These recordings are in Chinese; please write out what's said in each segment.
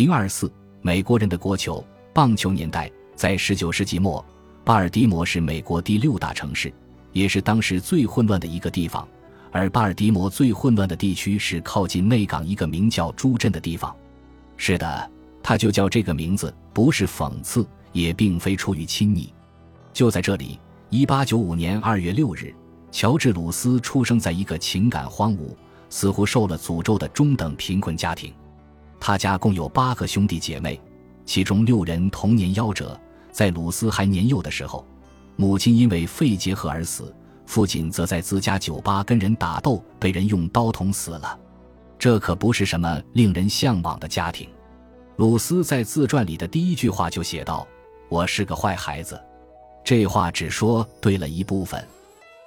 零二四，美国人的国球棒球年代，在十九世纪末，巴尔的摩是美国第六大城市，也是当时最混乱的一个地方。而巴尔的摩最混乱的地区是靠近内港一个名叫朱镇的地方。是的，它就叫这个名字，不是讽刺，也并非出于亲昵。就在这里，一八九五年二月六日，乔治·鲁斯出生在一个情感荒芜、似乎受了诅咒的中等贫困家庭。他家共有八个兄弟姐妹，其中六人童年夭折。在鲁斯还年幼的时候，母亲因为肺结核而死，父亲则在自家酒吧跟人打斗，被人用刀捅死了。这可不是什么令人向往的家庭。鲁斯在自传里的第一句话就写道：“我是个坏孩子。”这话只说对了一部分。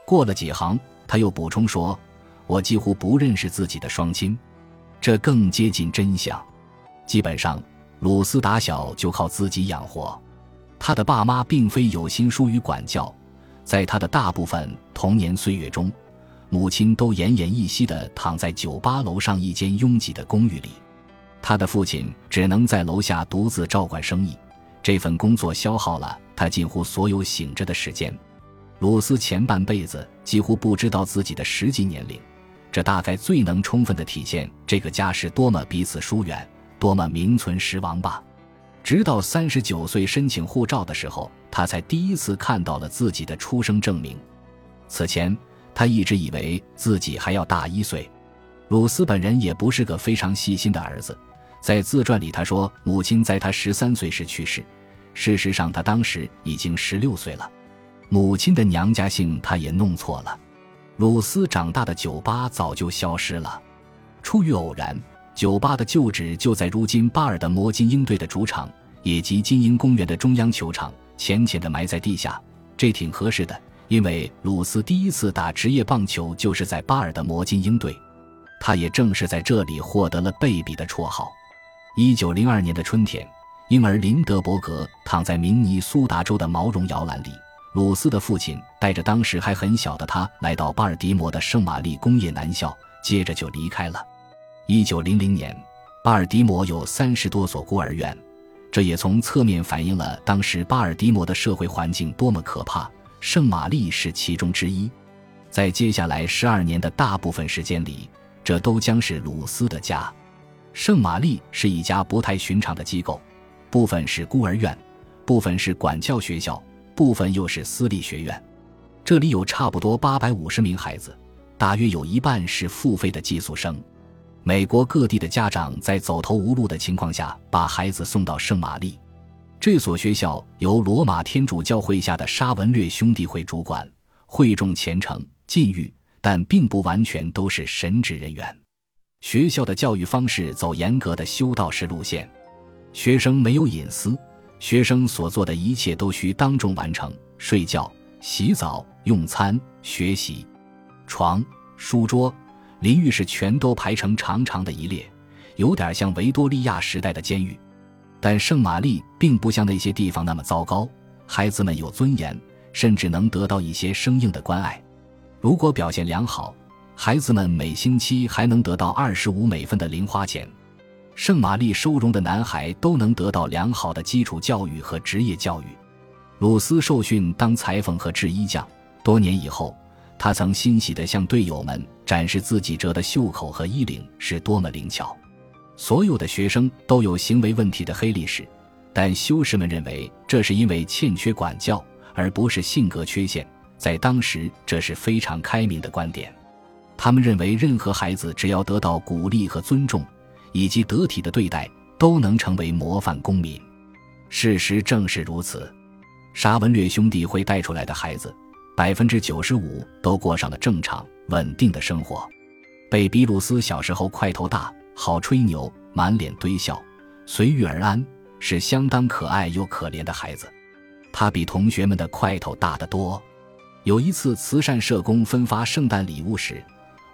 过了几行，他又补充说：“我几乎不认识自己的双亲。”这更接近真相。基本上，鲁斯打小就靠自己养活。他的爸妈并非有心疏于管教，在他的大部分童年岁月中，母亲都奄奄一息地躺在酒吧楼上一间拥挤的公寓里。他的父亲只能在楼下独自照管生意，这份工作消耗了他近乎所有醒着的时间。鲁斯前半辈子几乎不知道自己的实际年龄。这大概最能充分的体现这个家是多么彼此疏远，多么名存实亡吧。直到三十九岁申请护照的时候，他才第一次看到了自己的出生证明。此前，他一直以为自己还要大一岁。鲁斯本人也不是个非常细心的儿子，在自传里他说，母亲在他十三岁时去世，事实上他当时已经十六岁了。母亲的娘家姓他也弄错了。鲁斯长大的酒吧早就消失了。出于偶然，酒吧的旧址就在如今巴尔的摩金鹰队的主场，以及金鹰公园的中央球场，浅浅的埋在地下。这挺合适的，因为鲁斯第一次打职业棒球就是在巴尔的摩金鹰队，他也正是在这里获得了贝比的绰号。一九零二年的春天，婴儿林德伯格躺在明尼苏达州的毛绒摇篮里。鲁斯的父亲带着当时还很小的他来到巴尔的摩的圣玛丽工业男校，接着就离开了。一九零零年，巴尔的摩有三十多所孤儿院，这也从侧面反映了当时巴尔的摩的社会环境多么可怕。圣玛丽是其中之一。在接下来十二年的大部分时间里，这都将是鲁斯的家。圣玛丽是一家不太寻常的机构，部分是孤儿院，部分是管教学校。部分又是私立学院，这里有差不多八百五十名孩子，大约有一半是付费的寄宿生。美国各地的家长在走投无路的情况下，把孩子送到圣玛丽这所学校，由罗马天主教会下的沙文略兄弟会主管，会众虔诚、禁欲，但并不完全都是神职人员。学校的教育方式走严格的修道士路线，学生没有隐私。学生所做的一切都需当众完成：睡觉、洗澡、用餐、学习。床、书桌、淋浴室全都排成长长的一列，有点像维多利亚时代的监狱。但圣玛丽并不像那些地方那么糟糕，孩子们有尊严，甚至能得到一些生硬的关爱。如果表现良好，孩子们每星期还能得到二十五美分的零花钱。圣玛丽收容的男孩都能得到良好的基础教育和职业教育。鲁斯受训当裁缝和制衣匠，多年以后，他曾欣喜地向队友们展示自己折的袖口和衣领是多么灵巧。所有的学生都有行为问题的黑历史，但修士们认为这是因为欠缺管教，而不是性格缺陷。在当时，这是非常开明的观点。他们认为，任何孩子只要得到鼓励和尊重。以及得体的对待都能成为模范公民。事实正是如此，沙文略兄弟会带出来的孩子，百分之九十五都过上了正常稳定的生活。贝比鲁斯小时候块头大，好吹牛，满脸堆笑，随遇而安，是相当可爱又可怜的孩子。他比同学们的块头大得多。有一次，慈善社工分发圣诞礼物时，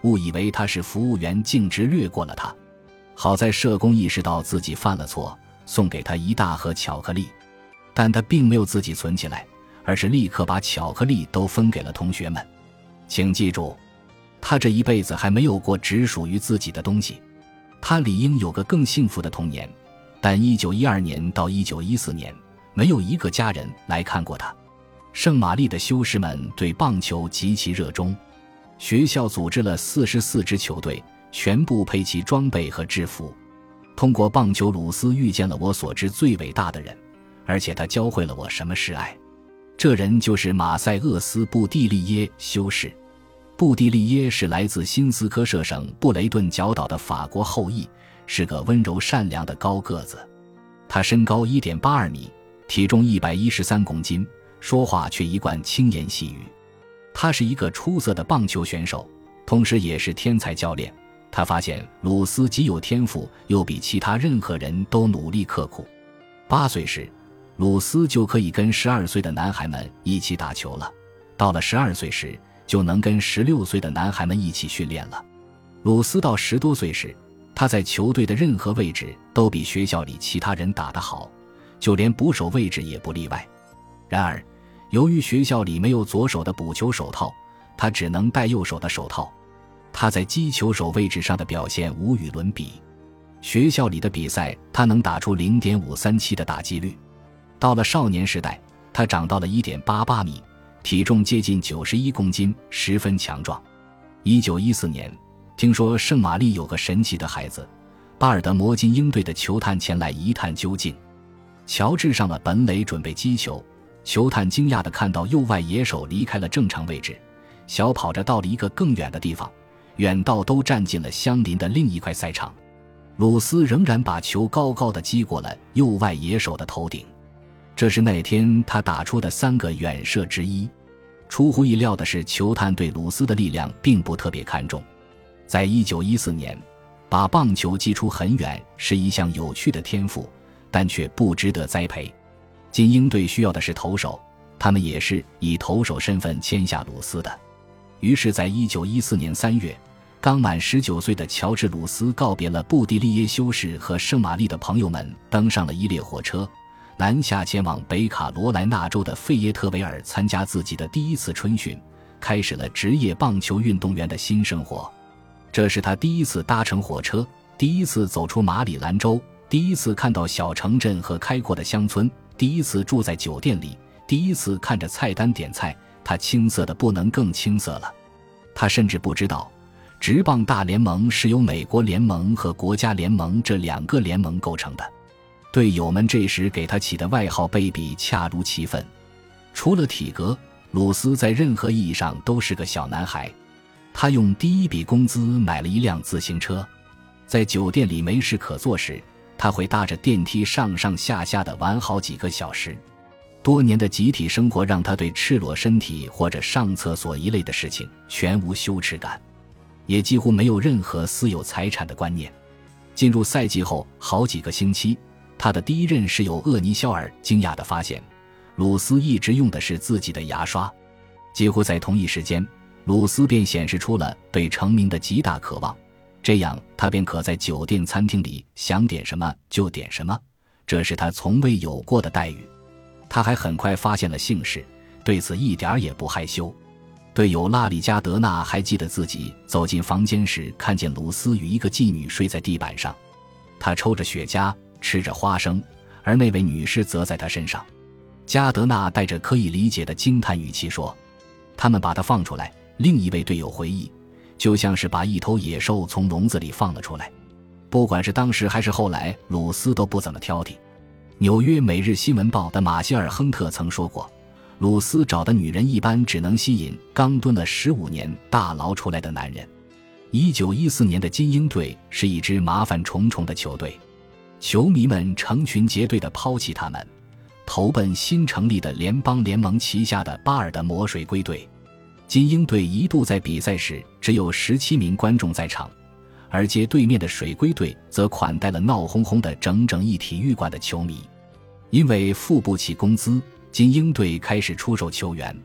误以为他是服务员，径直掠过了他。好在社工意识到自己犯了错，送给他一大盒巧克力，但他并没有自己存起来，而是立刻把巧克力都分给了同学们。请记住，他这一辈子还没有过只属于自己的东西，他理应有个更幸福的童年。但1912年到1914年，没有一个家人来看过他。圣玛丽的修士们对棒球极其热衷，学校组织了四十四支球队，全部配齐装备和制服。通过棒球，鲁斯遇见了我所知最伟大的人，而且他教会了我什么是爱。这人就是马塞厄斯·布蒂利耶修士。布蒂利耶是来自新斯科舍省布雷顿角岛的法国后裔，是个温柔善良的高个子。他身高一点八二米，体重一百一十三公斤。说话却一贯轻言细语，他是一个出色的棒球选手，同时也是天才教练。他发现鲁斯极有天赋，又比其他任何人都努力刻苦。八岁时，鲁斯就可以跟十二岁的男孩们一起打球了；到了十二岁时，就能跟十六岁的男孩们一起训练了。鲁斯到十多岁时，他在球队的任何位置都比学校里其他人打得好，就连捕手位置也不例外。然而，由于学校里没有左手的捕球手套，他只能戴右手的手套。他在击球手位置上的表现无与伦比。学校里的比赛，他能打出零点五三七的打击率。到了少年时代，他长到了一点八八米，体重接近九十一公斤，十分强壮。一九一四年，听说圣玛丽有个神奇的孩子，巴尔的摩金鹰队的球探前来一探究竟。乔治上了本垒准备击球。球探惊讶地看到右外野手离开了正常位置，小跑着到了一个更远的地方，远到都站进了相邻的另一块赛场。鲁斯仍然把球高高的击过了右外野手的头顶，这是那天他打出的三个远射之一。出乎意料的是，球探对鲁斯的力量并不特别看重。在一九一四年，把棒球击出很远是一项有趣的天赋，但却不值得栽培。精英队需要的是投手，他们也是以投手身份签下鲁斯的。于是，在一九一四年三月，刚满十九岁的乔治·鲁斯告别了布迪利耶修士和圣玛丽的朋友们，登上了一列火车，南下前往北卡罗来纳州的费耶特维尔参加自己的第一次春训，开始了职业棒球运动员的新生活。这是他第一次搭乘火车，第一次走出马里兰州，第一次看到小城镇和开阔的乡村。第一次住在酒店里，第一次看着菜单点菜，他青涩的不能更青涩了。他甚至不知道，职棒大联盟是由美国联盟和国家联盟这两个联盟构成的。队友们这时给他起的外号“贝比”恰如其分。除了体格，鲁斯在任何意义上都是个小男孩。他用第一笔工资买了一辆自行车，在酒店里没事可做时。他会搭着电梯上上下下的玩好几个小时，多年的集体生活让他对赤裸身体或者上厕所一类的事情全无羞耻感，也几乎没有任何私有财产的观念。进入赛季后好几个星期，他的第一任室友厄尼肖尔惊讶地发现，鲁斯一直用的是自己的牙刷。几乎在同一时间，鲁斯便显示出了对成名的极大渴望。这样，他便可在酒店餐厅里想点什么就点什么，这是他从未有过的待遇。他还很快发现了姓氏，对此一点也不害羞。队友拉里加德纳还记得自己走进房间时，看见鲁斯与一个妓女睡在地板上，他抽着雪茄，吃着花生，而那位女士则在他身上。加德纳带着可以理解的惊叹语气说：“他们把他放出来。”另一位队友回忆。就像是把一头野兽从笼子里放了出来，不管是当时还是后来，鲁斯都不怎么挑剔。纽约每日新闻报的马歇尔·亨特曾说过，鲁斯找的女人一般只能吸引刚蹲了十五年大牢出来的男人。一九一四年的精英队是一支麻烦重重的球队，球迷们成群结队的抛弃他们，投奔新成立的联邦联盟旗下的巴尔的摩水龟队。精英队一度在比赛时只有十七名观众在场，而接对面的水龟队则款待了闹哄哄的整整一体育馆的球迷。因为付不起工资，金鹰队开始出售球员。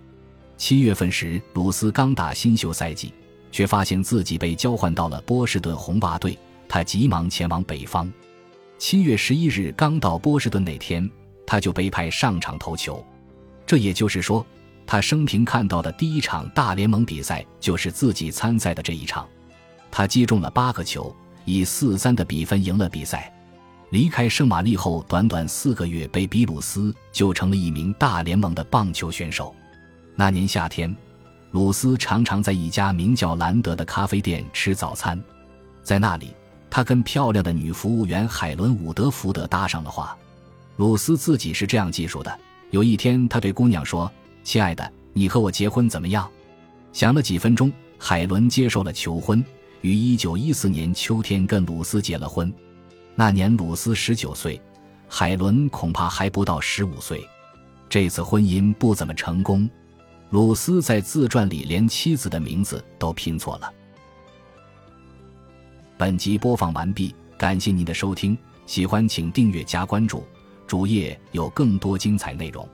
七月份时，鲁斯刚打新秀赛季，却发现自己被交换到了波士顿红袜队，他急忙前往北方。七月十一日刚到波士顿那天，他就被派上场投球。这也就是说。他生平看到的第一场大联盟比赛就是自己参赛的这一场，他击中了八个球，以四三的比分赢了比赛。离开圣玛丽后，短短四个月，被比鲁斯就成了一名大联盟的棒球选手。那年夏天，鲁斯常常在一家名叫兰德的咖啡店吃早餐，在那里，他跟漂亮的女服务员海伦·伍德福德搭上了话。鲁斯自己是这样记述的：有一天，他对姑娘说：“亲爱的，你和我结婚怎么样？”想了几分钟，海伦接受了求婚，于1914年秋天跟鲁斯结了婚。那年鲁斯十九岁，海伦恐怕还不到十五岁。这次婚姻不怎么成功，鲁斯在自传里连妻子的名字都拼错了。本集播放完毕，感谢您的收听，喜欢请订阅加关注，主页有更多精彩内容。